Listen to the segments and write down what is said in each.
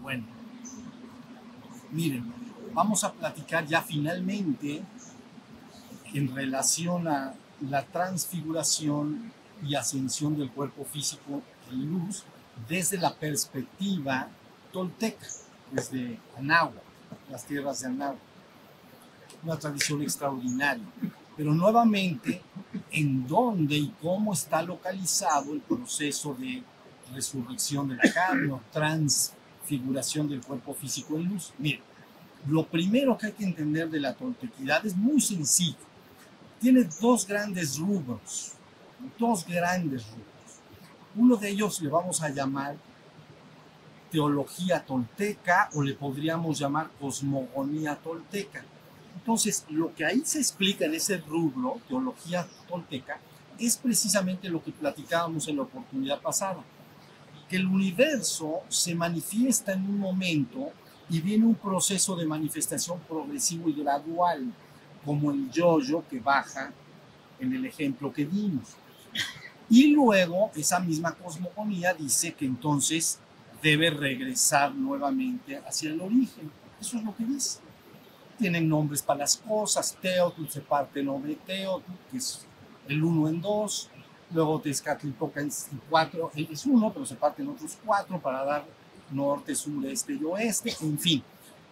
Bueno, miren, vamos a platicar ya finalmente en relación a la transfiguración y ascensión del cuerpo físico en luz desde la perspectiva tolteca, desde Anáhuac, las tierras de Anáhuac. Una tradición extraordinaria. Pero nuevamente, ¿en dónde y cómo está localizado el proceso de resurrección de la carne o transfiguración del cuerpo físico en luz? Miren, lo primero que hay que entender de la toltequidad es muy sencillo. Tiene dos grandes rubros, dos grandes rubros. Uno de ellos le vamos a llamar teología tolteca o le podríamos llamar cosmogonía tolteca. Entonces, lo que ahí se explica en ese rubro, teología tolteca, es precisamente lo que platicábamos en la oportunidad pasada, que el universo se manifiesta en un momento y viene un proceso de manifestación progresivo y gradual, como el yo-yo que baja en el ejemplo que dimos. Y luego esa misma cosmogonía dice que entonces debe regresar nuevamente hacia el origen. Eso es lo que dice. Tienen nombres para las cosas. Teotl se parte en de Teotl, que es el uno en dos. Luego Tezcatlipoca en cuatro, es uno, pero se parte en otros cuatro para dar norte, sur, este y oeste. En fin,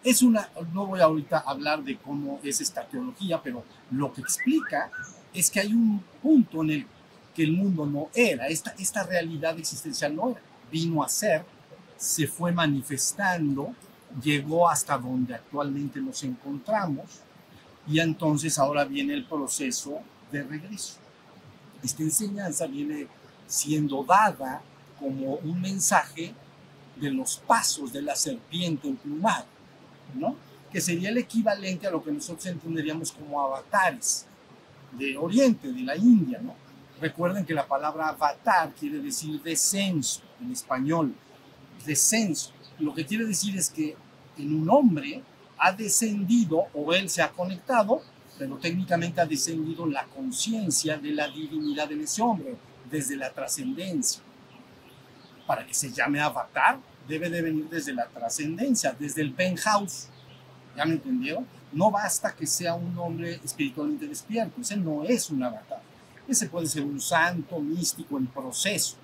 es una, no voy ahorita a hablar de cómo es esta teología, pero lo que explica es que hay un punto en el que el mundo no era, esta, esta realidad existencial no era, vino a ser, se fue manifestando, llegó hasta donde actualmente nos encontramos y entonces ahora viene el proceso de regreso. Esta enseñanza viene siendo dada como un mensaje de los pasos de la serpiente emplumada, ¿no? que sería el equivalente a lo que nosotros entenderíamos como avatares de Oriente, de la India, ¿no? Recuerden que la palabra avatar quiere decir descenso en español, descenso. Lo que quiere decir es que en un hombre ha descendido o él se ha conectado, pero técnicamente ha descendido la conciencia de la divinidad en ese hombre, desde la trascendencia. Para que se llame avatar, debe de venir desde la trascendencia, desde el penthouse. ¿Ya me entendió? No basta que sea un hombre espiritualmente despierto, ese no es un avatar ese puede ser un santo místico en proceso,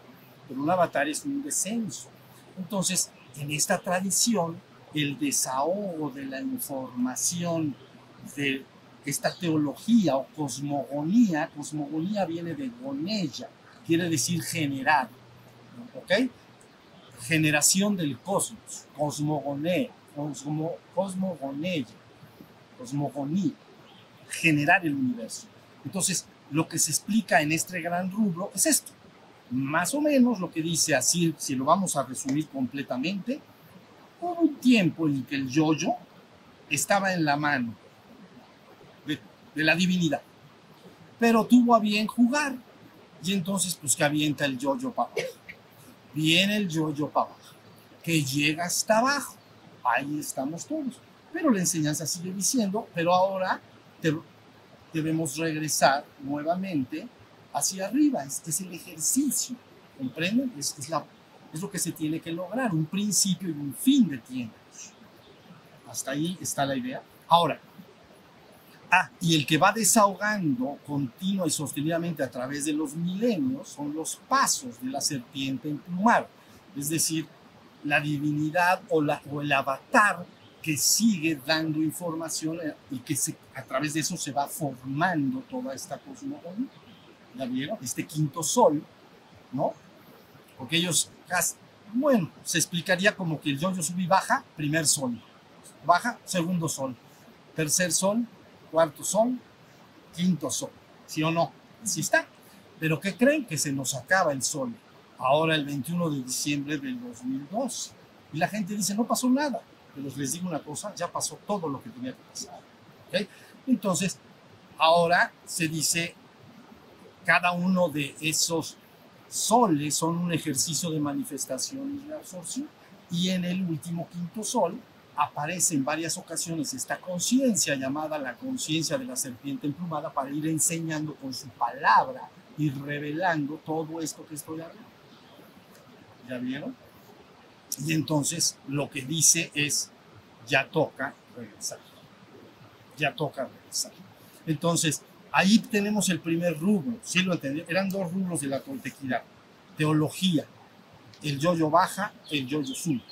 pero un avatar es un descenso. Entonces, en esta tradición, el desahogo de la información de esta teología o cosmogonía, cosmogonía viene de gonella, quiere decir generar, ¿ok? Generación del cosmos, cosmogonía, cosmo, cosmogonía, cosmogonía, generar el universo. Entonces, lo que se explica en este gran rubro es esto. Más o menos lo que dice así, si lo vamos a resumir completamente, hubo un tiempo en que el yoyo estaba en la mano de, la divinidad, pero tuvo a bien jugar y entonces pues que avienta el yoyo para abajo. Viene el yoyo para abajo, que llega hasta abajo. Ahí estamos todos. Pero la enseñanza sigue diciendo, pero ahora debemos regresar nuevamente hacia arriba. Este es el ejercicio, ¿comprenden? Es, es, la, es lo que se tiene que lograr, un principio y un fin de tiempos. Hasta ahí está la idea. Ahora, ah, y el que va desahogando continua y sostenidamente a través de los milenios son los pasos de la serpiente emplumada, es decir, la divinidad o, el avatar que sigue dando información eh, y que a través de eso se va formando toda esta cosmogonía. ¿Ya vieron? Este quinto sol, ¿no? Porque ellos, bueno, se explicaría como que el yo-yo sube y baja, primer sol, baja, segundo sol, tercer sol, cuarto sol, quinto sol, ¿sí o no? Sí está. Pero ¿qué creen? Que se nos acaba el sol ahora el 21 de diciembre del 2002. Y la gente dice, no pasó nada pero les digo una cosa, ya pasó todo lo que tenía que pasar. Entonces, ahora se dice, cada uno de esos soles son un ejercicio de manifestación y de absorción, y en el último quinto sol aparece en varias ocasiones esta conciencia llamada la conciencia de la serpiente emplumada para ir enseñando con su palabra y revelando todo esto que estoy hablando. ¿Ya vieron? Y entonces lo que dice es, ya toca regresar. Ya toca regresar. Entonces, ahí tenemos el primer rubro, ¿sí lo entendí? Eran dos rubros de la toltequidad. Teología, el yo-yo baja, el yo-yo sube.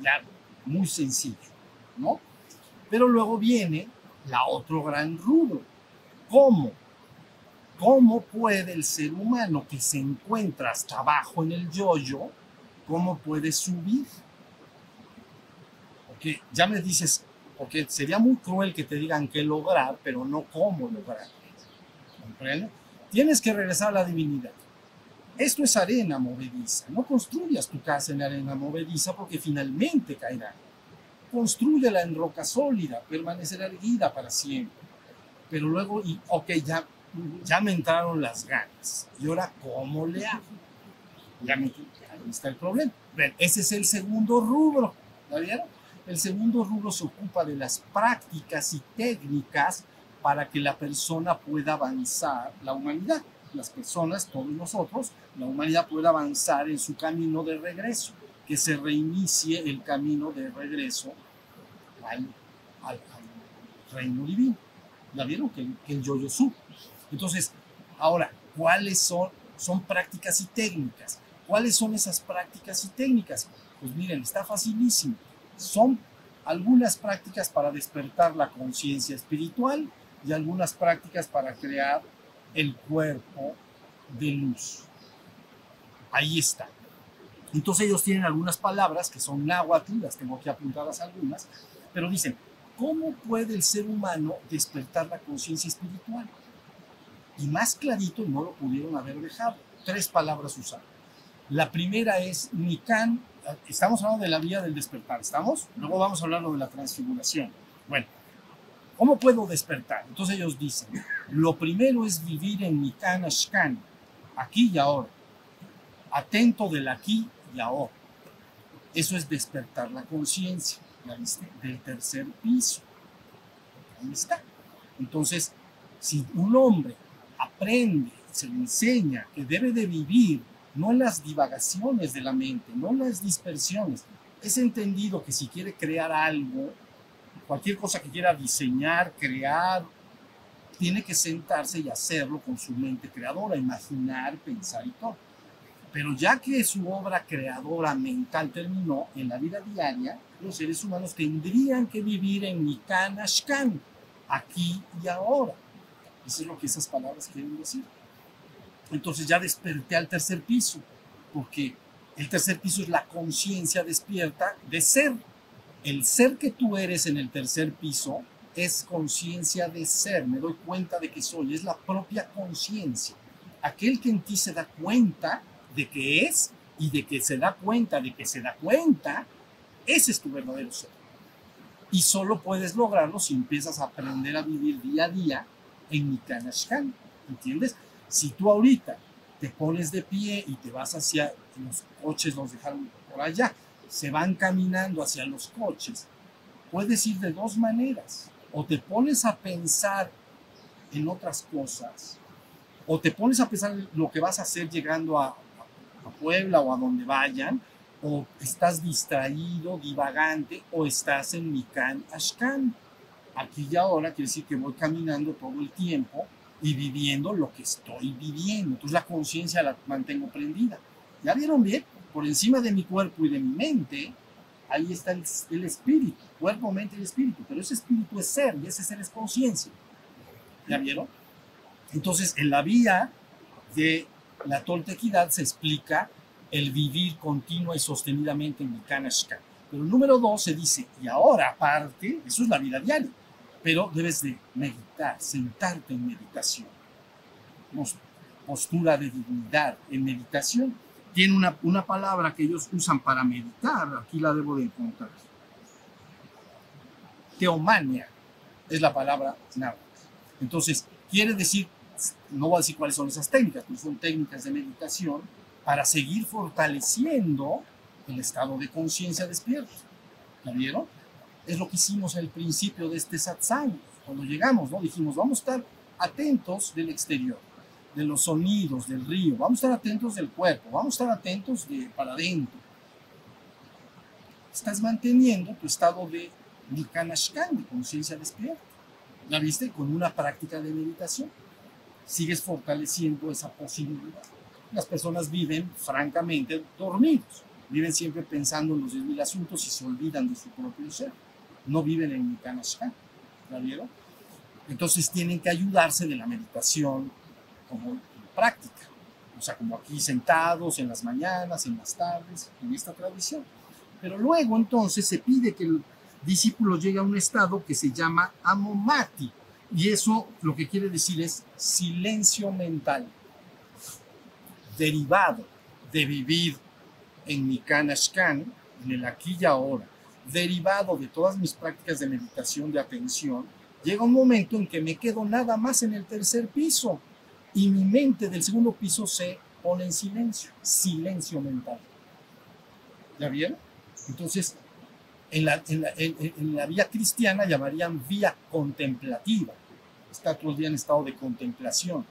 Ya, muy sencillo, ¿no? Pero luego viene la otro gran rubro. ¿Cómo? ¿Cómo puede el ser humano que se encuentra hasta abajo en el yo-yo, cómo puede subir? Porque ya me dices, porque sería muy cruel que te digan qué lograr, pero no cómo lograr. ¿Comprende? Tienes que regresar a la divinidad. Esto es arena movediza. No construyas tu casa en arena movediza porque finalmente caerá. Construyela en roca sólida, permanecerá erguida para siempre. Pero luego, y, ok, ya, ya me entraron las ganas. ¿Y ahora cómo le hago? Ya me, ahí está el problema. Ese es el segundo rubro. ¿La vieron? El segundo rubro se ocupa de las prácticas y técnicas para que la persona pueda avanzar la humanidad las personas, todos nosotros, la humanidad pueda avanzar en su camino de regreso, que se reinicie el camino de regreso al, reino divino. ¿La vieron? Que, que el yo-yo sube. Entonces, ahora, ¿cuáles son, son prácticas y técnicas? ¿Cuáles son esas prácticas y técnicas? Pues miren, está facilísimo. Son algunas prácticas para despertar la conciencia espiritual y algunas prácticas para crear el cuerpo de luz. Ahí está. Entonces ellos tienen algunas palabras que son náhuatl, las tengo aquí apuntadas algunas, pero dicen, ¿cómo puede el ser humano despertar la conciencia espiritual? Y más clarito no lo pudieron haber dejado. Tres palabras usadas. La primera es Nikan, estamos hablando de la vía del despertar, ¿estamos? Luego vamos a hablar de la transfiguración. Bueno, ¿Cómo puedo despertar? Entonces ellos dicen, lo primero es vivir en mi Shkan, aquí y ahora, atento del aquí y ahora. Eso es despertar la conciencia, ¿ya viste? Del tercer piso. Ahí está. Entonces, si un hombre aprende, se le enseña que debe de vivir no las divagaciones de la mente, no las dispersiones, es entendido que si quiere crear algo, cualquier cosa que quiera diseñar, crear, tiene que sentarse y hacerlo con su mente creadora, imaginar, pensar y todo. Pero ya que su obra creadora mental terminó en la vida diaria, los seres humanos tendrían que vivir en Nikan Ashkan, aquí y ahora. Eso es lo que esas palabras quieren decir. Entonces ya desperté al tercer piso, porque el tercer piso es la conciencia despierta de ser el ser que tú eres en el tercer piso es conciencia de ser, me doy cuenta de que soy, es la propia conciencia. Aquel que en ti se da cuenta de que es y de que se da cuenta de que se da cuenta, ese es tu verdadero ser. Y solo puedes lograrlo si empiezas a aprender a vivir día a día en Nikanashkan, ¿entiendes? Si tú ahorita te pones de pie y te vas hacia los coches, los dejaron por allá, se van caminando hacia los coches, puedes ir de dos maneras. O te pones a pensar en otras cosas, o te pones a pensar en lo que vas a hacer llegando a, a Puebla o a donde vayan, o estás distraído, divagante, o estás en Mikan Ashkan. Aquí y ahora quiere decir que voy caminando todo el tiempo y viviendo lo que estoy viviendo. Entonces la conciencia la mantengo prendida. ¿Ya vieron bien? por encima de mi cuerpo y de mi mente, ahí está el, espíritu, cuerpo, mente y espíritu, pero ese espíritu es ser y ese ser es conciencia. ¿Ya vieron? Entonces, en la vía de la toltequidad se explica el vivir continua y sostenidamente en el Kanashka. Pero el número dos se dice, y ahora aparte, eso es la vida diaria, pero debes de meditar, sentarte en meditación. Postura de dignidad en meditación tiene una, una palabra que ellos usan para meditar, aquí la debo de encontrar. Teomania es la palabra náhuatl. Entonces, quiere decir, no voy a decir cuáles son esas técnicas, pero son técnicas de meditación para seguir fortaleciendo el estado de conciencia despierto. ¿La vieron? Es lo que hicimos al principio de este satsang. Cuando llegamos, ¿no? Dijimos, vamos a estar atentos del exterior, de los sonidos del río, vamos a estar atentos del cuerpo, vamos a estar atentos de para adentro. Estás manteniendo tu estado de Nikanashkan, de conciencia despierta. ¿La viste? Con una práctica de meditación. Sigues fortaleciendo esa posibilidad. Las personas viven, francamente, dormidos. Viven siempre pensando en los mil asuntos y se olvidan de su propio ser. No viven en Nikanashkan. ¿La vieron? Entonces tienen que ayudarse de la meditación como práctica. O sea, como aquí sentados en las mañanas, en las tardes, en esta tradición. Pero luego entonces se pide que el discípulo llegue a un estado que se llama amomati. Y eso lo que quiere decir es silencio mental, derivado de vivir en mi kanashkan, en el aquí y ahora, derivado de todas mis prácticas de meditación, de atención, llega un momento en que me quedo nada más en el tercer piso y mi mente del segundo piso se pone en silencio, silencio mental. ¿Ya vieron? Entonces, en la, en la, en, en la vía cristiana llamarían vía contemplativa. Está todo el día en estado de contemplación.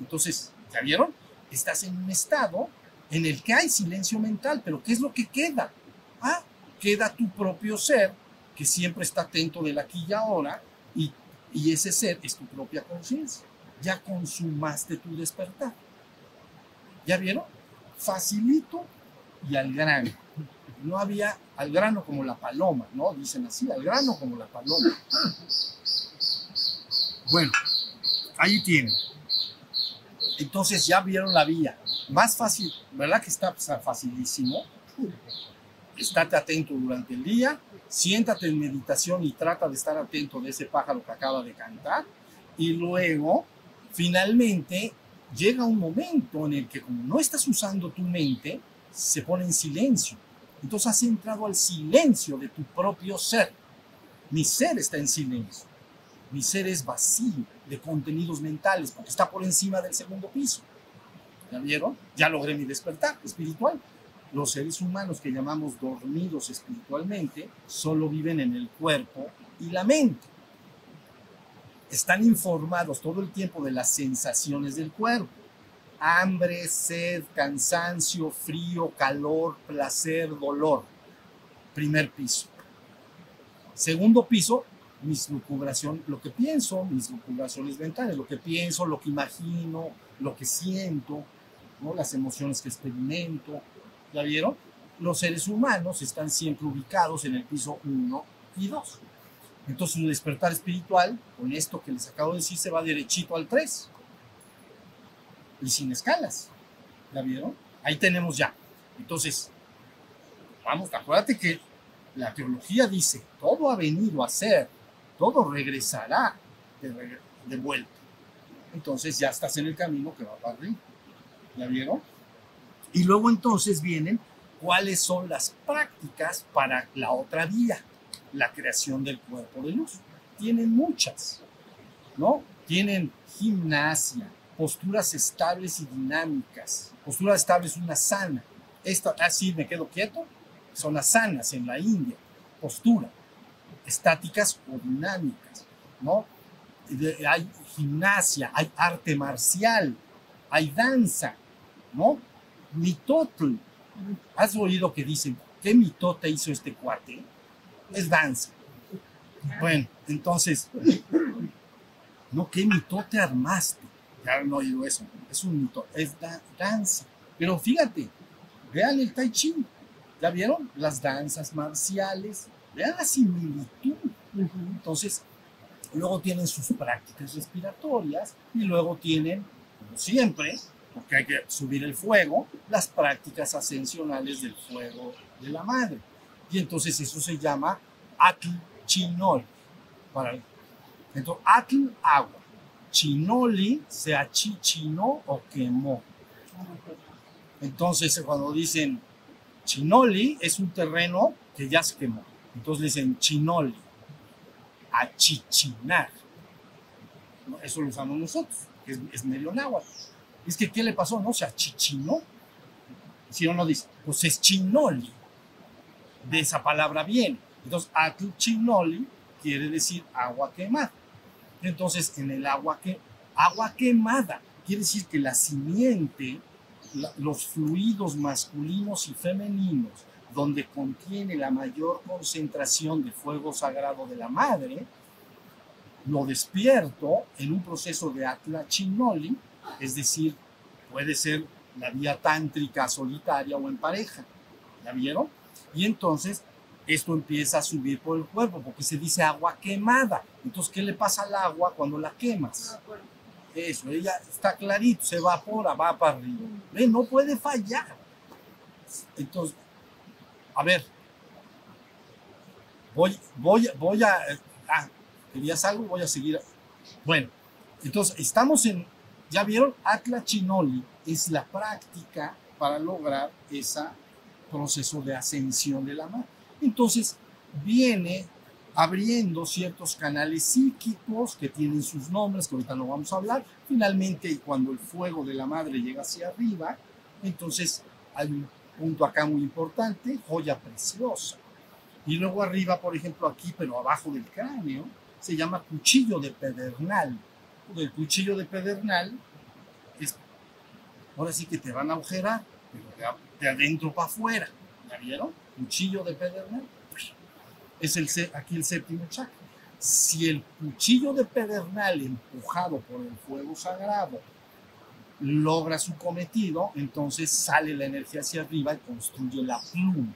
Entonces, ¿ya vieron? Estás en un estado en el que hay silencio mental, pero ¿qué es lo que queda? Ah, queda tu propio ser, que siempre está atento del aquí y ahora, y, y ese ser es tu propia conciencia. Ya consumaste tu despertar. ¿Ya vieron? Facilito y al grano. No había al grano como la paloma, ¿no? Dicen así, al grano como la paloma. Bueno, ahí tienen. Entonces ya vieron la vía. Más fácil, ¿verdad que está facilísimo? Estate atento durante el día, siéntate en meditación y trata de estar atento de ese pájaro que acaba de cantar. Y luego, finalmente, llega un momento en el que como no estás usando tu mente, se pone en silencio. Entonces has entrado al silencio de tu propio ser. Mi ser está en silencio. Mi ser es vacío de contenidos mentales porque está por encima del segundo piso. ¿Ya vieron? Ya logré mi despertar espiritual. Los seres humanos que llamamos dormidos espiritualmente solo viven en el cuerpo y la mente. Están informados todo el tiempo de las sensaciones del cuerpo. Hambre, sed, cansancio, frío, calor, placer, dolor. Primer piso. Segundo piso, mis lucubraciones, lo que pienso, mis lucubraciones mentales, lo que pienso, lo que imagino, lo que siento, ¿no? las emociones que experimento. ¿Ya vieron? Los seres humanos están siempre ubicados en el piso 1 y 2. Entonces su despertar espiritual, con esto que les acabo de decir, se va derechito al 3. Y sin escalas. ¿Ya vieron? Ahí tenemos ya. Entonces, vamos, acuérdate que la teología dice, todo ha venido a ser, todo regresará de, de vuelta. Entonces ya estás en el camino que va para arriba. ¿Ya vieron? Y luego entonces vienen cuáles son las prácticas para la otra vía, la creación del cuerpo de luz. Tienen muchas, ¿no? Tienen gimnasia, posturas estables y dinámicas. Postura estable es una sana. Esta, así me quedo quieto, son asanas en la India. Postura. Estáticas o dinámicas, ¿no? Hay gimnasia, hay arte marcial, hay danza, ¿no? Mitotl. ¿Has oído que dicen, ¿qué mitote hizo este cuate? Es danza. Bueno, entonces, no, ¿qué mitote armaste? Ya no he oído eso. Es un mitote, es da danza. Pero fíjate, vean el tai chi. ¿Ya vieron? Las danzas marciales. Vean la similitud. Entonces, luego tienen sus prácticas respiratorias y luego tienen, como siempre, porque hay que subir el fuego, las prácticas ascensionales del fuego de la madre. Y entonces eso se llama atl chinol. Para, entonces, atl, agua. Chinoli se achichinó o quemó. Entonces, cuando dicen chinoli, es un terreno que ya se quemó. Entonces dicen chinoli, achichinar. Eso lo usamos nosotros, que es, es medio náhuatl. Es que, ¿qué le pasó? No, se achichinó. Si uno dice, pues es chinoli. De esa palabra viene. Entonces, Atl Chinoli quiere decir agua quemada. Entonces, en el agua, que, agua quemada quiere decir que la simiente, los fluidos masculinos y femeninos, donde contiene la mayor concentración de fuego sagrado de la madre, lo despierto en un proceso de Atla Chinoli, es decir, puede ser la vía tántrica solitaria o en pareja. ¿Ya vieron? Y entonces esto empieza a subir por el cuerpo porque se dice agua quemada. Entonces, ¿qué le pasa al agua cuando la quemas? Eso, ella está clarito, se evapora, va para arriba. Ve, no puede fallar. Entonces, a ver, voy, voy, voy a... Ah, ¿querías algo? Voy a seguir. Bueno, entonces estamos en, ya vieron, Atla Chinoli es la práctica para lograr ese proceso de ascensión de la madre. Entonces viene abriendo ciertos canales psíquicos que tienen sus nombres, que ahorita no vamos a hablar. Finalmente, cuando el fuego de la madre llega hacia arriba, entonces hay un punto acá muy importante, joya preciosa. Y luego arriba, por ejemplo, aquí, pero abajo del cráneo, se llama cuchillo de pedernal. El cuchillo de pedernal es, ahora sí que te van a agujerar, pero de, de adentro para afuera. ¿Ya vieron? Cuchillo de pedernal. Es el, aquí el séptimo chakra. Si el cuchillo de pedernal empujado por el fuego sagrado logra su cometido, entonces sale la energía hacia arriba y construye la pluma.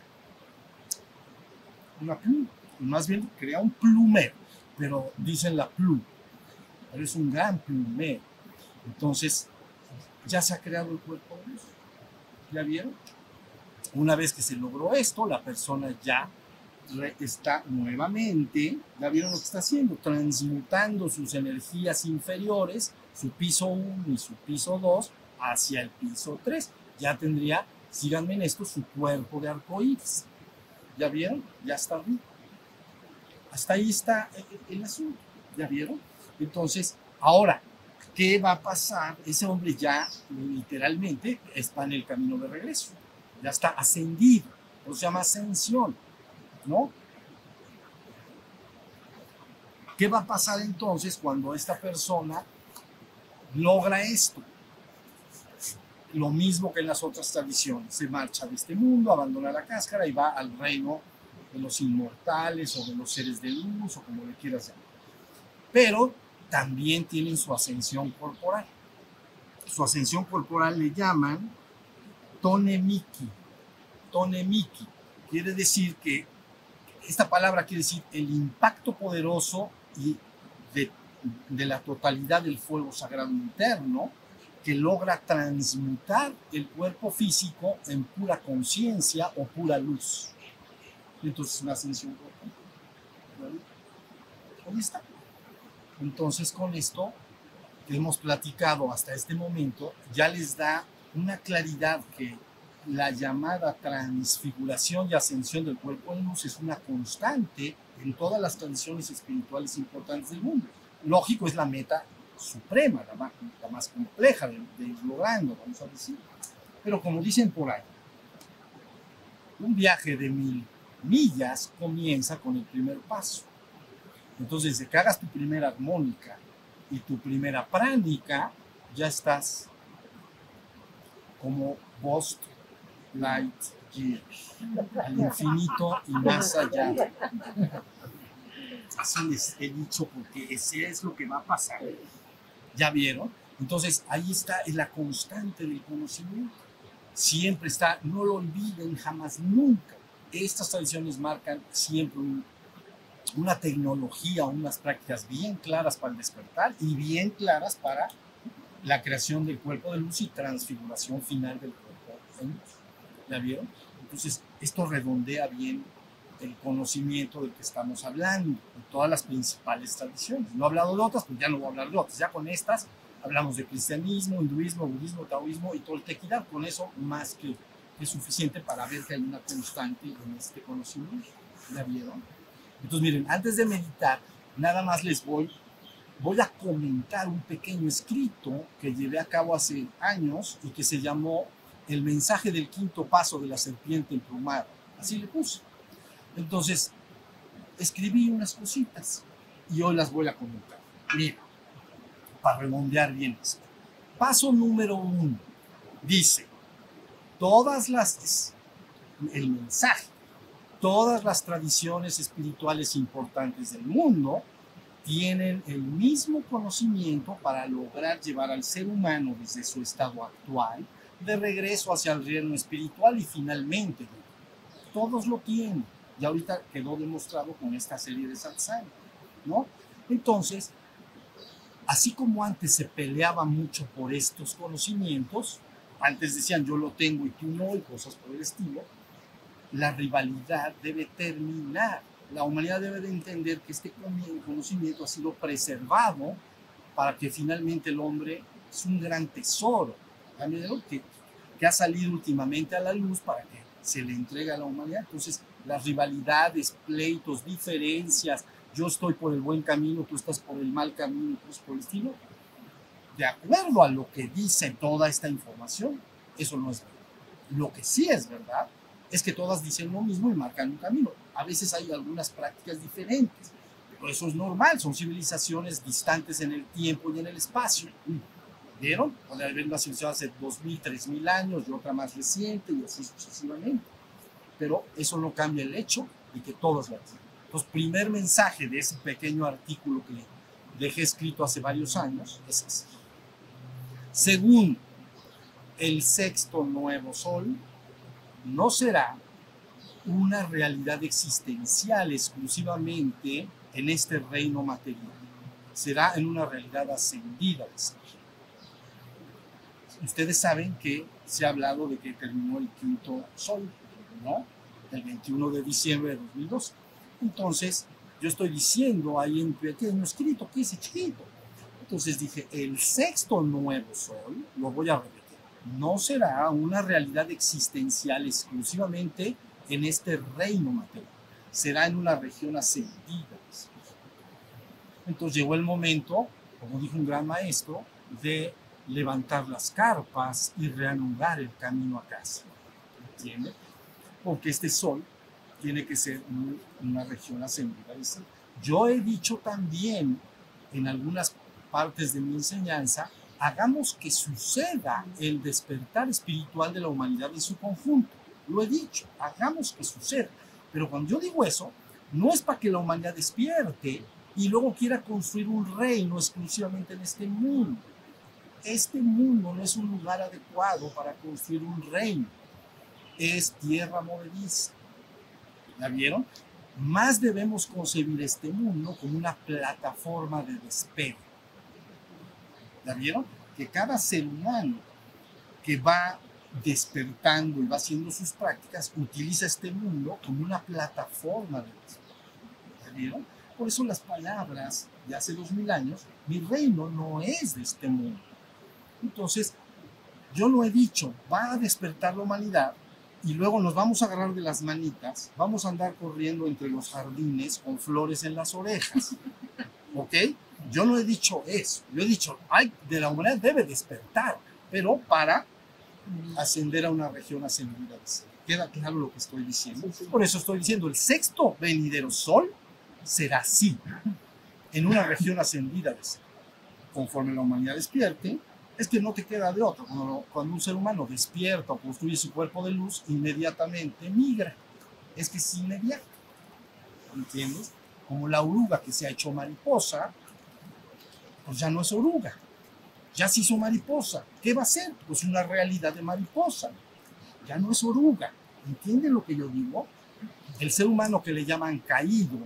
Una pluma. Más bien crea un plumero, pero dicen la pluma. Pero es un gran plumero. Entonces, ya se ha creado el cuerpo de luz. ¿Ya vieron? Una vez que se logró esto, la persona ya está nuevamente, ¿ya vieron lo que está haciendo? Transmutando sus energías inferiores, su piso 1 y su piso 2, hacia el piso 3. Ya tendría, síganme en esto, su cuerpo de arcoíris. ¿Ya vieron? Ya está arriba. Hasta ahí está el, el asunto. ¿Ya vieron? Entonces, ahora, ¿qué va a pasar? Ese hombre ya literalmente está en el camino de regreso. Ya está ascendido. Eso se llama ascensión. ¿No? ¿Qué va a pasar entonces cuando esta persona logra esto? Lo mismo que en las otras tradiciones. Se marcha de este mundo, abandona la cáscara y va al reino de los inmortales o de los seres de luz o como le quieras llamar. Pero también tienen su ascensión corporal. Su ascensión corporal le llaman tonemiki. Tonemiki quiere decir que esta palabra quiere decir el impacto poderoso y de, la totalidad del fuego sagrado interno que logra transmutar el cuerpo físico en pura conciencia o pura luz. Entonces, una ascensión. Ahí está. Entonces, con esto que hemos platicado hasta este momento, ya les da una claridad que la llamada transfiguración y ascensión del cuerpo en luz es una constante en todas las tradiciones espirituales importantes del mundo. Lógico, es la meta suprema, la más, compleja de ir logrando, vamos a decir. Pero como dicen por ahí, un viaje de mil millas comienza con el primer paso. Entonces, desde que hagas tu primera armónica y tu primera pránica, ya estás como post light year, al infinito y más allá. Así les he dicho porque ese es lo que va a pasar. ¿Ya vieron? Entonces ahí está es la constante del conocimiento. Siempre está, no lo olviden jamás, nunca. Estas tradiciones marcan siempre un- una tecnología, unas prácticas bien claras para el despertar y bien claras para la creación del cuerpo de luz y transfiguración final del cuerpo de luz. ¿Ya vieron? Entonces, esto redondea bien el conocimiento del que estamos hablando, de todas las principales tradiciones. No he hablado de otras, pues ya no voy a hablar de otras. Ya con estas hablamos de cristianismo, hinduismo, budismo, taoísmo y tequila. Con eso más que es suficiente para ver que hay una constante en este conocimiento. ¿Ya vieron? Entonces, miren, antes de meditar, nada más les voy, voy a comentar un pequeño escrito que llevé a cabo hace años y que se llamó El mensaje del quinto paso de la serpiente emplumada. Así le puse. Entonces, escribí unas cositas y hoy las voy a comentar. Mira, para redondear bien esto. Paso número uno. Dice, todas las, el mensaje, todas las tradiciones espirituales importantes del mundo tienen el mismo conocimiento para lograr llevar al ser humano desde su estado actual de regreso hacia el reino espiritual y finalmente todos lo tienen. Y ahorita quedó demostrado con esta serie de satsang, ¿no? Entonces, así como antes se peleaba mucho por estos conocimientos, antes decían yo lo tengo y tú no y cosas por el estilo, la rivalidad debe terminar. La humanidad debe de entender que este conocimiento ha sido preservado para que finalmente el hombre es un gran tesoro, que, que ha salido últimamente a la luz para que se le entregue a la humanidad. Entonces, las rivalidades, pleitos, diferencias, yo estoy por el buen camino, tú estás por el mal camino, pues por el estilo, de acuerdo a lo que dice toda esta información, eso no es verdad. Lo que sí es verdad es que todas dicen lo mismo y marcan un camino. A veces hay algunas prácticas diferentes, pero eso es normal, son civilizaciones distantes en el tiempo y en el espacio. ¿Vieron? Puede haber una civilización hace 2.000, 3.000 años y otra más reciente y así sucesivamente. Pero eso no cambia el hecho de que todas las Entonces, primer mensaje de ese pequeño artículo que dejé escrito hace varios años es ese. Segundo, el sexto nuevo sol no será una realidad existencial exclusivamente en este reino material. Será en una realidad ascendida de. Ustedes saben que se ha hablado de que terminó el quinto sol, ¿no? El 21 de diciembre de 2002. Entonces, yo estoy diciendo ahí en pequeño escrito, que es chiquito? Entonces dije, el sexto nuevo sol, lo voy a repetir, no será una realidad existencial exclusivamente en este reino material, será en una región ascendida. Entonces llegó el momento, como dijo un gran maestro, de levantar las carpas y reanudar el camino a casa. ¿Entiende? Porque este sol tiene que ser una región ascendida. Yo he dicho también en algunas partes de mi enseñanza, hagamos que suceda el despertar espiritual de la humanidad en su conjunto. Lo he dicho, hagamos que suceda. Pero cuando yo digo eso, no es para que la humanidad despierte y luego quiera construir un reino exclusivamente en este mundo. Este mundo no es un lugar adecuado para construir un reino. Es tierra movediza. ¿La vieron? Más debemos concebir este mundo como una plataforma de despegue ¿La vieron? Que cada ser humano que va despertando y va haciendo sus prácticas utiliza este mundo como una plataforma de ¿La vieron? Por eso las palabras de hace dos mil años, mi reino no es de este mundo. Entonces, yo lo he dicho, va a despertar la humanidad y luego nos vamos a agarrar de las manitas, vamos a andar corriendo entre los jardines con flores en las orejas. ¿Ok? Yo no he dicho eso. Yo he dicho, ay, de la humanidad debe despertar, pero para ascender a una región ascendida. Queda claro lo que estoy diciendo. Por eso estoy diciendo, el sexto venidero sol será así, en una región ascendida. Conforme la humanidad despierte, es que no te queda de otro. Cuando, cuando un ser humano despierta o construye su cuerpo de luz, inmediatamente migra. Es que es inmediato. ¿Entiendes? Como la oruga que se ha hecho mariposa, pues ya no es oruga, ya se hizo mariposa. ¿Qué va a ser? Pues una realidad de mariposa, ya no es oruga. ¿Entienden lo que yo digo? El ser humano que le llaman caído,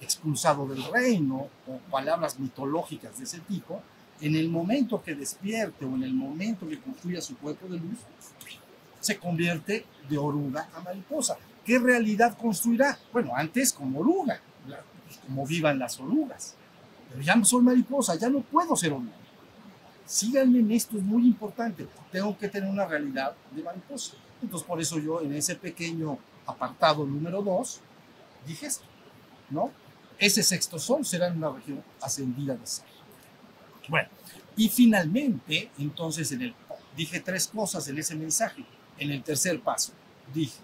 expulsado del reino, o palabras mitológicas de ese tipo, en el momento que despierte o en el momento que construya su cuerpo de luz, se convierte de oruga a mariposa. ¿Qué realidad construirá? Bueno, antes como oruga, como vivan las orugas ya no soy mariposa, ya no puedo ser hombre. Síganme en esto, es muy importante. Tengo que tener una realidad de mariposa. Entonces, por eso yo en ese pequeño apartado número 2 dije esto, ¿no? Ese sexto sol será en una región ascendida de ser. Bueno, y finalmente, entonces, en el, dije tres cosas en ese mensaje. En el tercer paso, dije,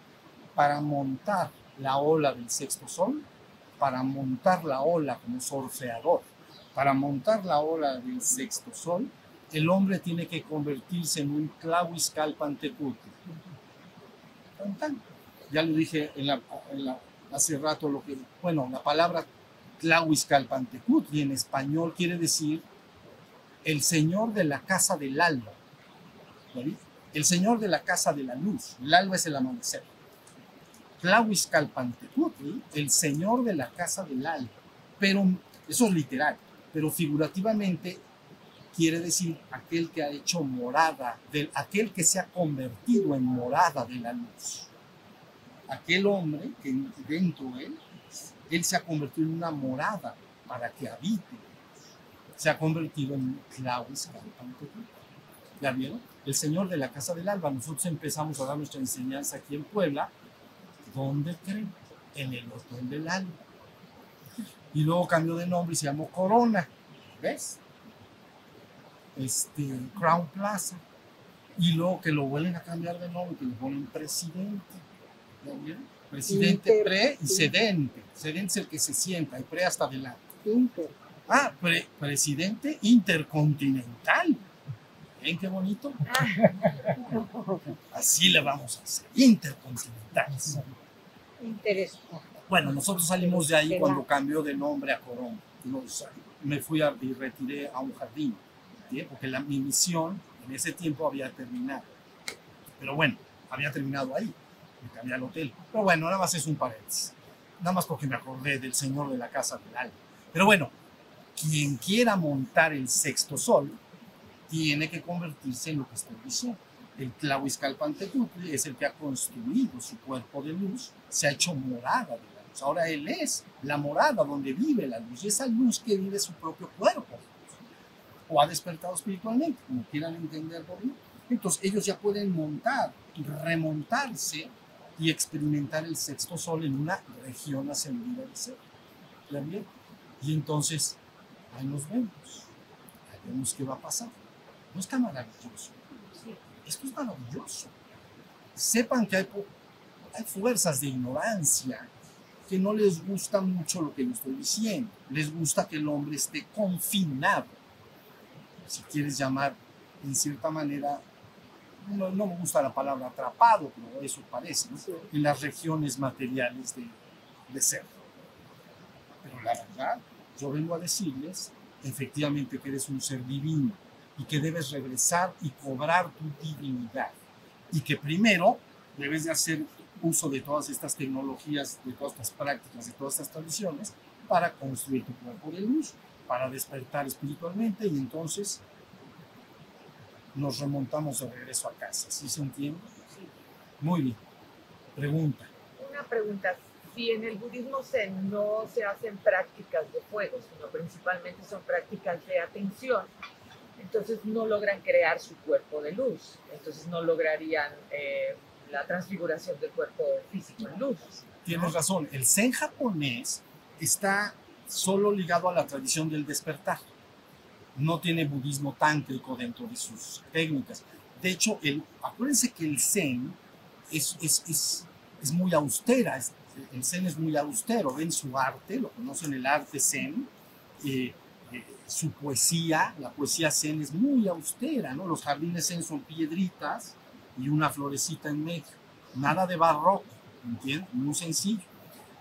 para montar la ola del sexto sol, para montar la ola como surfeador, para montar la ola del sexto sol, el hombre tiene que convertirse en un tan. Ya lo dije en la- en la- hace rato, lo que, bueno, la palabra Tlahuizcalpantecutli en español quiere decir el señor de la casa del alba. El señor de la casa de la luz. El alba es el amanecer. Tlahuizcalpantecutli, el señor de la casa del alba. Pero eso es literal, pero figurativamente quiere decir aquel que ha hecho morada, aquel que se ha convertido en morada de la luz. Aquel hombre que dentro de él, él se ha convertido en una morada para que habite. Se ha convertido en Tlahuizcalpantecutli. ¿Ya vieron? El señor de la casa del alba. Nosotros empezamos a dar nuestra enseñanza aquí en Puebla. ¿Dónde creen? En el hotel del alba. Y luego cambió de nombre y se llamó Corona. ¿Ves? Este, Crown Plaza. Y luego que lo vuelven a cambiar de nombre, que le ponen presidente. Presidente Inter- pre y sedente. Sedente es el que se sienta y pre hasta adelante. Inter. Ah, pre- presidente intercontinental. ¿Ven qué bonito? Así le vamos a hacer. Intercontinental. Interesante. Bueno, nosotros salimos de ahí cuando cambió de nombre a Corona. Nos- me fui a, y retiré a un jardín, ¿sí? porque la, mi misión en ese tiempo había terminado. Pero bueno, había terminado ahí. Me cambié al hotel. Pero bueno, nada más es un paréntesis. Nada más porque me acordé del señor de la casa del alba. Pero bueno, quien quiera montar el sexto sol tiene que convertirse en lo que estoy diciendo. El Tlahuizcalpantecutli es el que ha construido su cuerpo de luz, se ha hecho morada de luz. Ahora él es la morada donde vive la luz y esa luz que vive su propio cuerpo. O ha despertado espiritualmente, como quieran entenderlo bien. Entonces ellos ya pueden montar, remontarse y experimentar el sexto sol en una región ascendida del ser. Y entonces, ahí nos vemos. Ahí vemos qué va a pasar. No está maravilloso. Esto es maravilloso. Sepan que hay, hay fuerzas de ignorancia que no les gusta mucho lo que yo estoy diciendo. Les gusta que el hombre esté confinado. Si quieres llamar en cierta manera, no, no me gusta la palabra atrapado, pero eso parece, ¿no? Sí. en las regiones materiales de, de ser. Pero la verdad, yo vengo a decirles efectivamente que eres un ser divino y que debes regresar y cobrar tu divinidad. Y que primero debes de hacer uso de todas estas tecnologías, de todas estas prácticas, de todas estas tradiciones para construir tu cuerpo de luz, para despertar espiritualmente y entonces nos remontamos de regreso a casa. ¿Sí se entiende? Muy bien. Pregunta. Una pregunta, si en el budismo zen no se hacen prácticas de fuego, sino principalmente son prácticas de atención, entonces no logran crear su cuerpo de luz, entonces no lograrían eh, la transfiguración del cuerpo físico en luz. Tienes razón, el zen japonés está solo ligado a la tradición del despertar. No tiene budismo tántrico dentro de sus técnicas. De hecho, el, acuérdense que el zen es, es, es, es muy austera, es- el zen es muy austero, ven su arte, lo conocen el arte zen, eh, eh, su poesía, la poesía zen es muy austera, ¿no? Los jardines zen son piedritas y una florecita en medio, nada de barroco, ¿entiendes? Muy sencillo.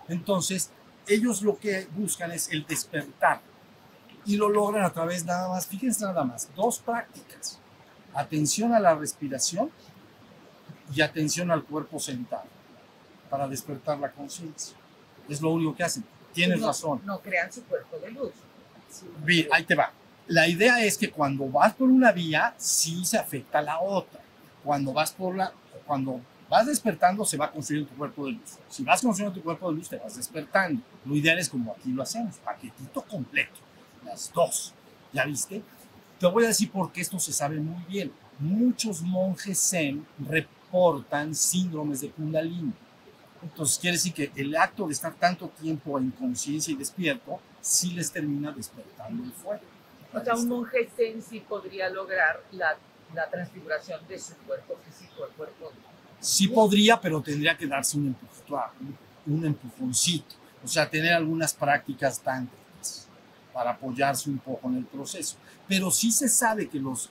Entonces, ellos lo que buscan es el despertar y lo logran a través nada más, fíjense nada más, dos prácticas. Atención a la respiración y atención al cuerpo sentado para despertar la conciencia. Es lo único que hacen. Tienes no, razón. No crean su cuerpo de luz. Bien, ahí te va. La idea es que cuando vas por una vía, sí se afecta la otra. Cuando vas por la, cuando vas despertando, se va construyendo tu cuerpo de luz. Si vas construyendo tu cuerpo de luz, te vas despertando. Lo ideal es como aquí lo hacemos, paquetito completo, las dos. ¿Ya viste? Te voy a decir por qué esto se sabe muy bien. Muchos monjes zen reportan síndromes de kundalini. Entonces quiere decir que el acto de estar tanto tiempo en conciencia y despierto sí les termina despertando el fuego. O sea, un monje zen sí podría lograr la, la transfiguración de su cuerpo físico al cuerpo Sí podría, pero tendría que darse un empujón, un, empujoncito. O sea, tener algunas prácticas tántricas para apoyarse un poco en el proceso. Pero sí se sabe que los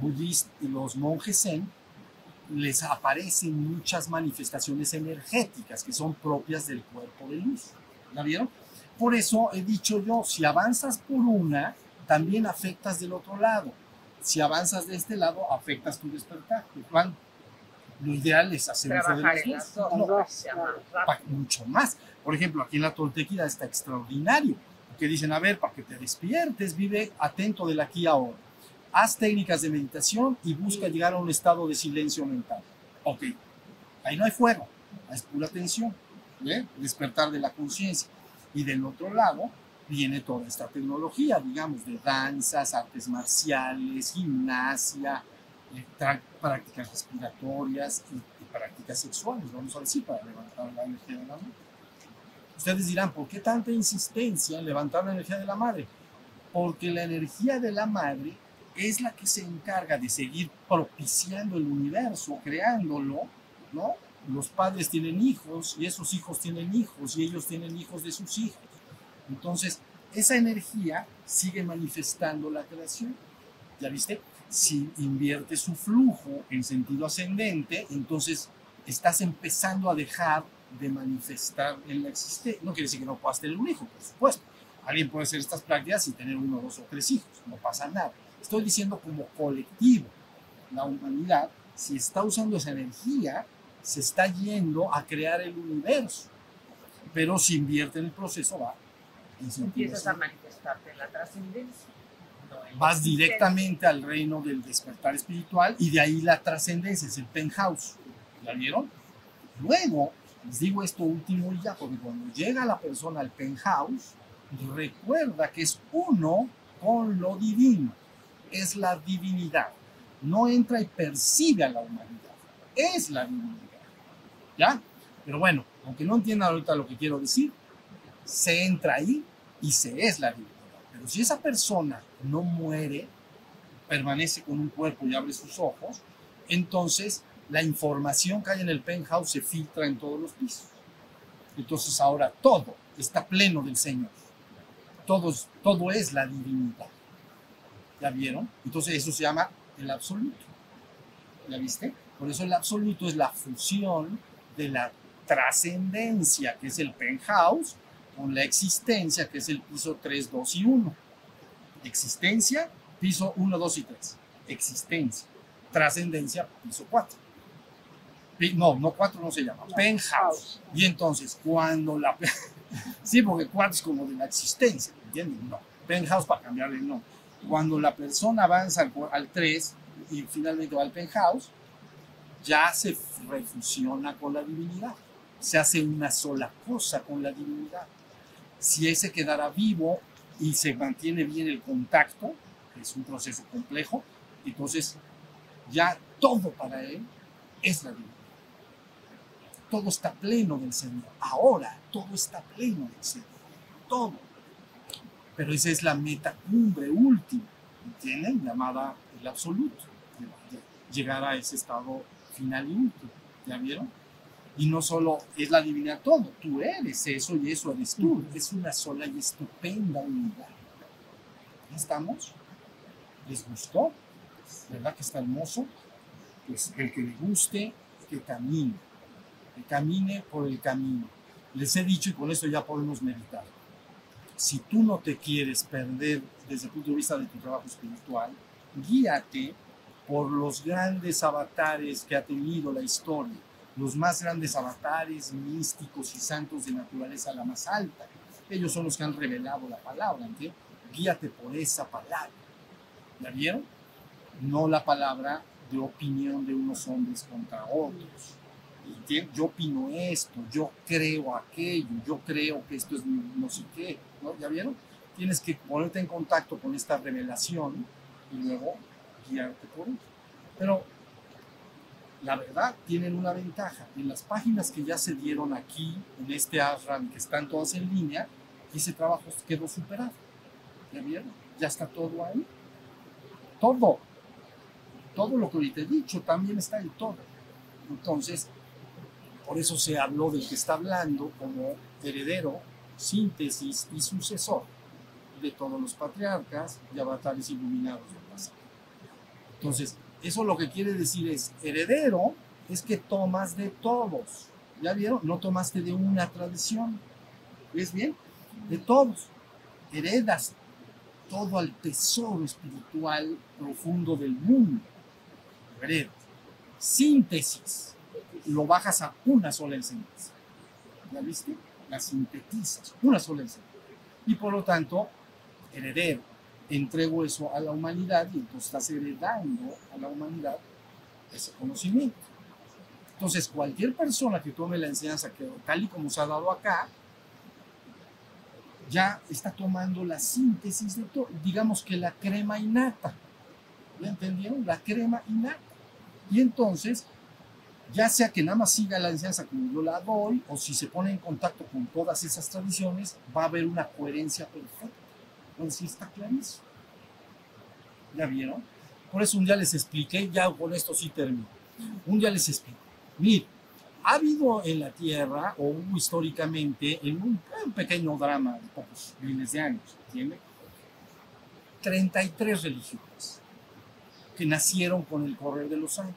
budistas los monjes zen les aparecen muchas manifestaciones energéticas que son propias del cuerpo de luz. ¿La vieron? Por eso he dicho yo, si avanzas por una, también afectas del otro lado. Si avanzas de este lado, afectas tu despertar. Igual, lo ideal es hacer uso de Trabajar en dos. No, más mucho más. Por ejemplo, aquí en la Toltequida está extraordinario, que dicen, a ver, para que te despiertes, vive atento del aquí a ahora. Haz técnicas de meditación y busca llegar a un estado de silencio mental. Ok, ahí no hay fuego, es pura atención, ¿ve? despertar de la conciencia. Y del otro lado viene toda esta tecnología, digamos, de danzas, artes marciales, gimnasia, eh, prácticas respiratorias y, y prácticas sexuales, vamos a decir, para levantar la energía de la madre. Ustedes dirán, ¿por qué tanta insistencia en levantar la energía de la madre? Porque la energía de la madre es la que se encarga de seguir propiciando el universo, creándolo, ¿no? Los padres tienen hijos y esos hijos tienen hijos y ellos tienen hijos de sus hijos. Entonces, esa energía sigue manifestando la creación. ¿Ya viste? Si invierte su flujo en sentido ascendente, entonces estás empezando a dejar de manifestar en la existencia. No quiere decir que no puedas tener un hijo, por supuesto. Alguien puede hacer estas prácticas y tener uno, dos o tres hijos, no pasa nada. Estoy diciendo como colectivo, la humanidad, si está usando esa energía, se está yendo a crear el universo. Pero si invierte en el proceso, va. Empiezas a manifestarte en la trascendencia. no vas directamente al reino del despertar espiritual y de ahí la trascendencia, es el penthouse. ¿La vieron? Luego, les digo esto último y ya, porque cuando llega la persona al penthouse, recuerda que es uno con lo divino, es la divinidad. No entra y percibe a la humanidad, es la divinidad. ¿Ya? Pero bueno, aunque no entiendan ahorita lo que quiero decir, se entra ahí y se es la divinidad. Pero si esa persona no muere, permanece con un cuerpo y abre sus ojos, entonces la información que hay en el penthouse se filtra en todos los pisos. Entonces ahora todo está pleno del Señor. Todo, todo es la divinidad. ¿Ya vieron? Entonces eso se llama el absoluto. ¿Ya viste? Por eso el absoluto es la fusión de la trascendencia, que es el penthouse, con la existencia, que es el piso 3, 2 y 1. Existencia, piso 1, 2 y 3. Existencia. Trascendencia, piso 4. Pi- No, no 4 no se llama. Penthouse. Y entonces, cuando la... sí, porque 4 es como de la existencia, ¿entienden? No. Penthouse para cambiarle el nombre. Cuando la persona avanza al 3 y finalmente va al penthouse, ya se refusiona con la divinidad. Se hace una sola cosa con la divinidad. Si ese quedara vivo y se mantiene bien el contacto, que es un proceso complejo, entonces ya todo para él es la divinidad. Todo está pleno del Señor. Ahora todo está pleno del Señor. Todo. Pero esa es la meta cumbre última, ¿entienden? Llamada el absoluto. Llegar a ese estado final y último. ¿Ya vieron? Y no solo es la divinidad todo, tú eres eso y eso eres tú. Es una sola y estupenda unidad. ¿Ya estamos? ¿Les gustó? ¿Verdad que está hermoso? Pues el que le guste, que camine. Que camine por el camino. Les he dicho y con esto ya podemos meditar. Si tú no te quieres perder desde el punto de vista de tu trabajo espiritual, guíate por los grandes avatares que ha tenido la historia, los más grandes avatares místicos y santos de naturaleza la más alta. Ellos son los que han revelado la palabra, ¿entiendes? Guíate por esa palabra. ¿Ya vieron? No la palabra de opinión de unos hombres contra otros. ¿Entiendes? Yo opino esto, yo creo aquello, yo creo que esto es no sé qué. ¿no? ¿Ya vieron? Tienes que ponerte en contacto con esta revelación y luego guiarte por ella. Pero la verdad tienen una ventaja. En las páginas que ya se dieron aquí, en este ashram, que están todas en línea, ese trabajo quedó superado. ¿Ya vieron? Ya está todo ahí. Todo. Todo lo que ahorita he dicho también está en todo. Entonces, por eso se habló del que está hablando como heredero síntesis y sucesor de todos los patriarcas y avatares iluminados del pasado. Entonces, eso lo que quiere decir es, heredero es que tomas de todos. ¿Ya vieron? No tomaste de una tradición. ¿Ves bien? De todos. Heredas todo al tesoro espiritual profundo del mundo. Heredas. Síntesis. Lo bajas a una sola enseñanza. ¿Ya viste? La sintetizas. Una sola enseñanza. Y por lo tanto, heredero. Entrego eso a la humanidad y entonces estás heredando a la humanidad ese conocimiento. Entonces, cualquier persona que tome la enseñanza tal y como se ha dado acá, ya está tomando la síntesis de todo, digamos que la crema innata. ¿Ya entendieron? La crema innata. Y entonces, ya sea que nada más siga la enseñanza como yo la doy, o si se pone en contacto con todas esas tradiciones, va a haber una coherencia perfecta. Entonces, sí está clarísimo. ¿Ya vieron? Por eso un día les expliqué, ya con esto sí termino. Un día les expliqué. Mire, ha habido en la Tierra, o hubo históricamente, en un, un pequeño drama de pocos miles de años, ¿entiende? 33 religiones que nacieron con el correr de los años.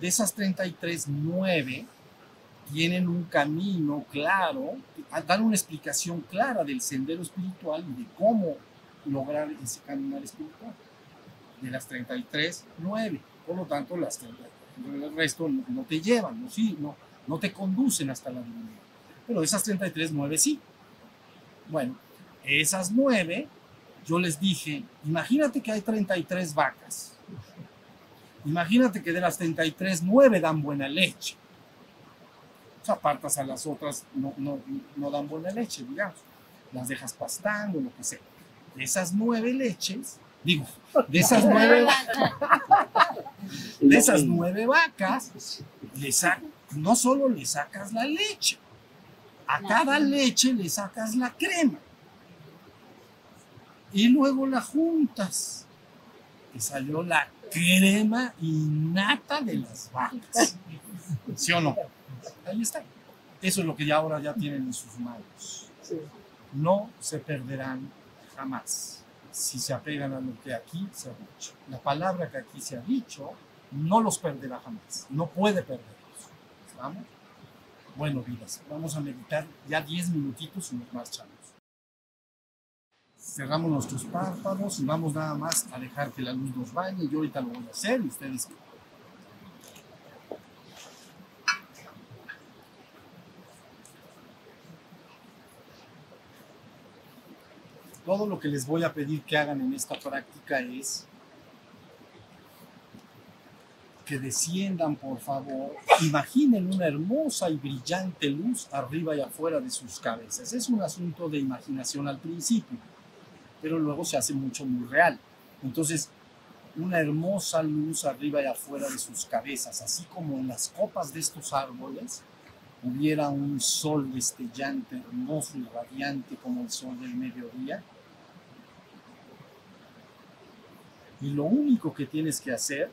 De esas 33, 9 tienen un camino claro, dan una explicación clara del sendero espiritual y de cómo lograr ese caminar espiritual. De las 33, 9. Por lo tanto, las 33 el resto no, no te llevan, no, no, no te conducen hasta la divinidad. Pero esas 33, 9 sí. Bueno, esas 9, yo les dije, imagínate que hay 33 vacas. Imagínate que de las 33, 9 dan buena leche. Sea, apartas a las otras, no, no, no dan buena leche, digamos. Las dejas pastando, lo que sea. De esas 9 leches, digo, de esas 9 de esas nueve vacas, le no solo le sacas la leche, a cada leche le sacas la crema. Y luego la juntas. Te salió la crema innata de las vacas. ¿Sí o no? Ahí está. Eso es lo que ya ahora ya tienen en sus manos. No se perderán jamás si se apegan a lo que aquí se ha dicho. La palabra que aquí se ha dicho no los perderá jamás, no puede perderlos. ¿Vamos? Bueno, vidas, vamos a meditar ya 10 minutitos y nos marchamos. Cerramos nuestros párpados y vamos nada más a dejar que la luz nos bañe. Yo ahorita lo voy a hacer y ustedes todo lo que les voy a pedir que hagan en esta práctica es que desciendan, por favor, imaginen una hermosa y brillante luz arriba y afuera de sus cabezas. Es un asunto de imaginación al principio, pero luego se hace mucho muy real. Entonces, una hermosa luz arriba y afuera de sus cabezas, así como en las copas de estos árboles hubiera un sol destellante, hermoso y radiante como el sol del mediodía. Y lo único que tienes que hacer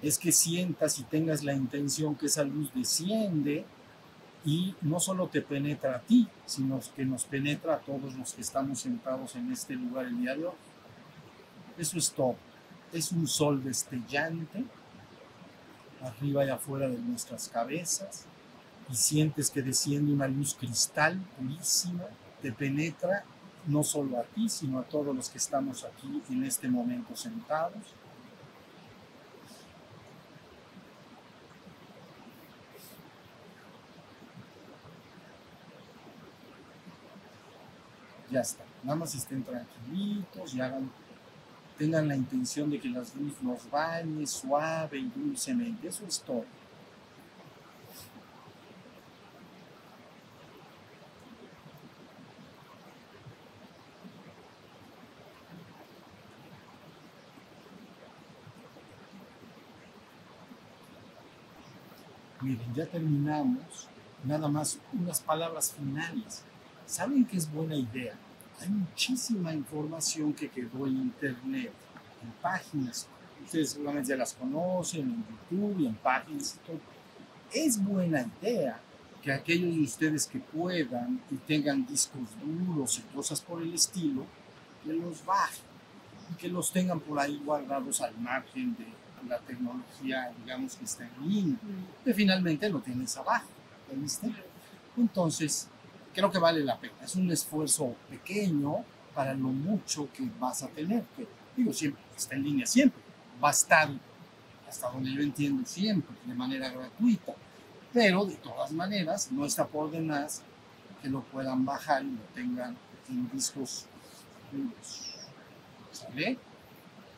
es que sientas y tengas la intención que esa luz desciende y no solo te penetra a ti, sino que nos penetra a todos los que estamos sentados en este lugar el día de hoy. Eso es todo. Es un sol destellante arriba y afuera de nuestras cabezas y sientes que desciende una luz cristal purísima, te penetra no solo a ti, sino a todos los que estamos aquí en este momento sentados. Ya está, nada más estén tranquilitos y hagan, tengan la intención de que las luz nos bañe suave y dulcemente, eso es todo. Miren, ya terminamos. Nada más unas palabras finales. ¿Saben qué es buena idea? Hay muchísima información que quedó en internet, en páginas. Ustedes seguramente ya las conocen, en YouTube y en páginas y todo. Es buena idea que aquellos de ustedes que puedan y tengan discos duros y cosas por el estilo, que los bajen y que los tengan por ahí guardados al margen de la tecnología, digamos, que está en línea, que finalmente lo tienes abajo, ¿viste? Entonces, creo que vale la pena. Es un esfuerzo pequeño para lo mucho que vas a tener, que digo siempre, está en línea siempre, va a estar, hasta donde yo entiendo, siempre, de manera gratuita, pero de todas maneras no está por demás que lo puedan bajar y lo tengan en discos. ¿Sale?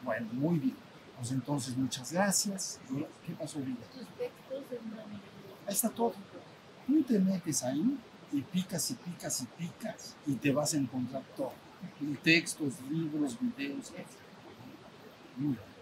Bueno, muy bien. Pues entonces, muchas gracias. ¿Qué pasó, Villa? Ahí está todo. Tú te metes ahí y picas y picas y picas y te vas a encontrar todo. Textos, libros, videos. Muy bien.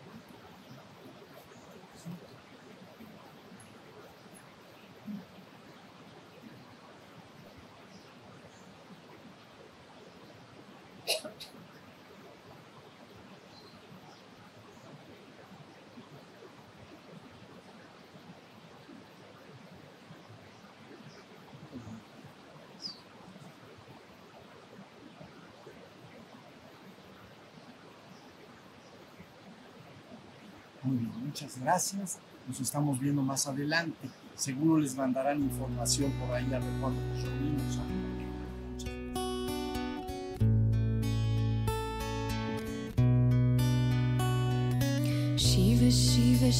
Muy bien, muchas gracias. Nos estamos viendo más adelante. Seguro les mandarán información por ahí al recuerdo. Shiva Shiva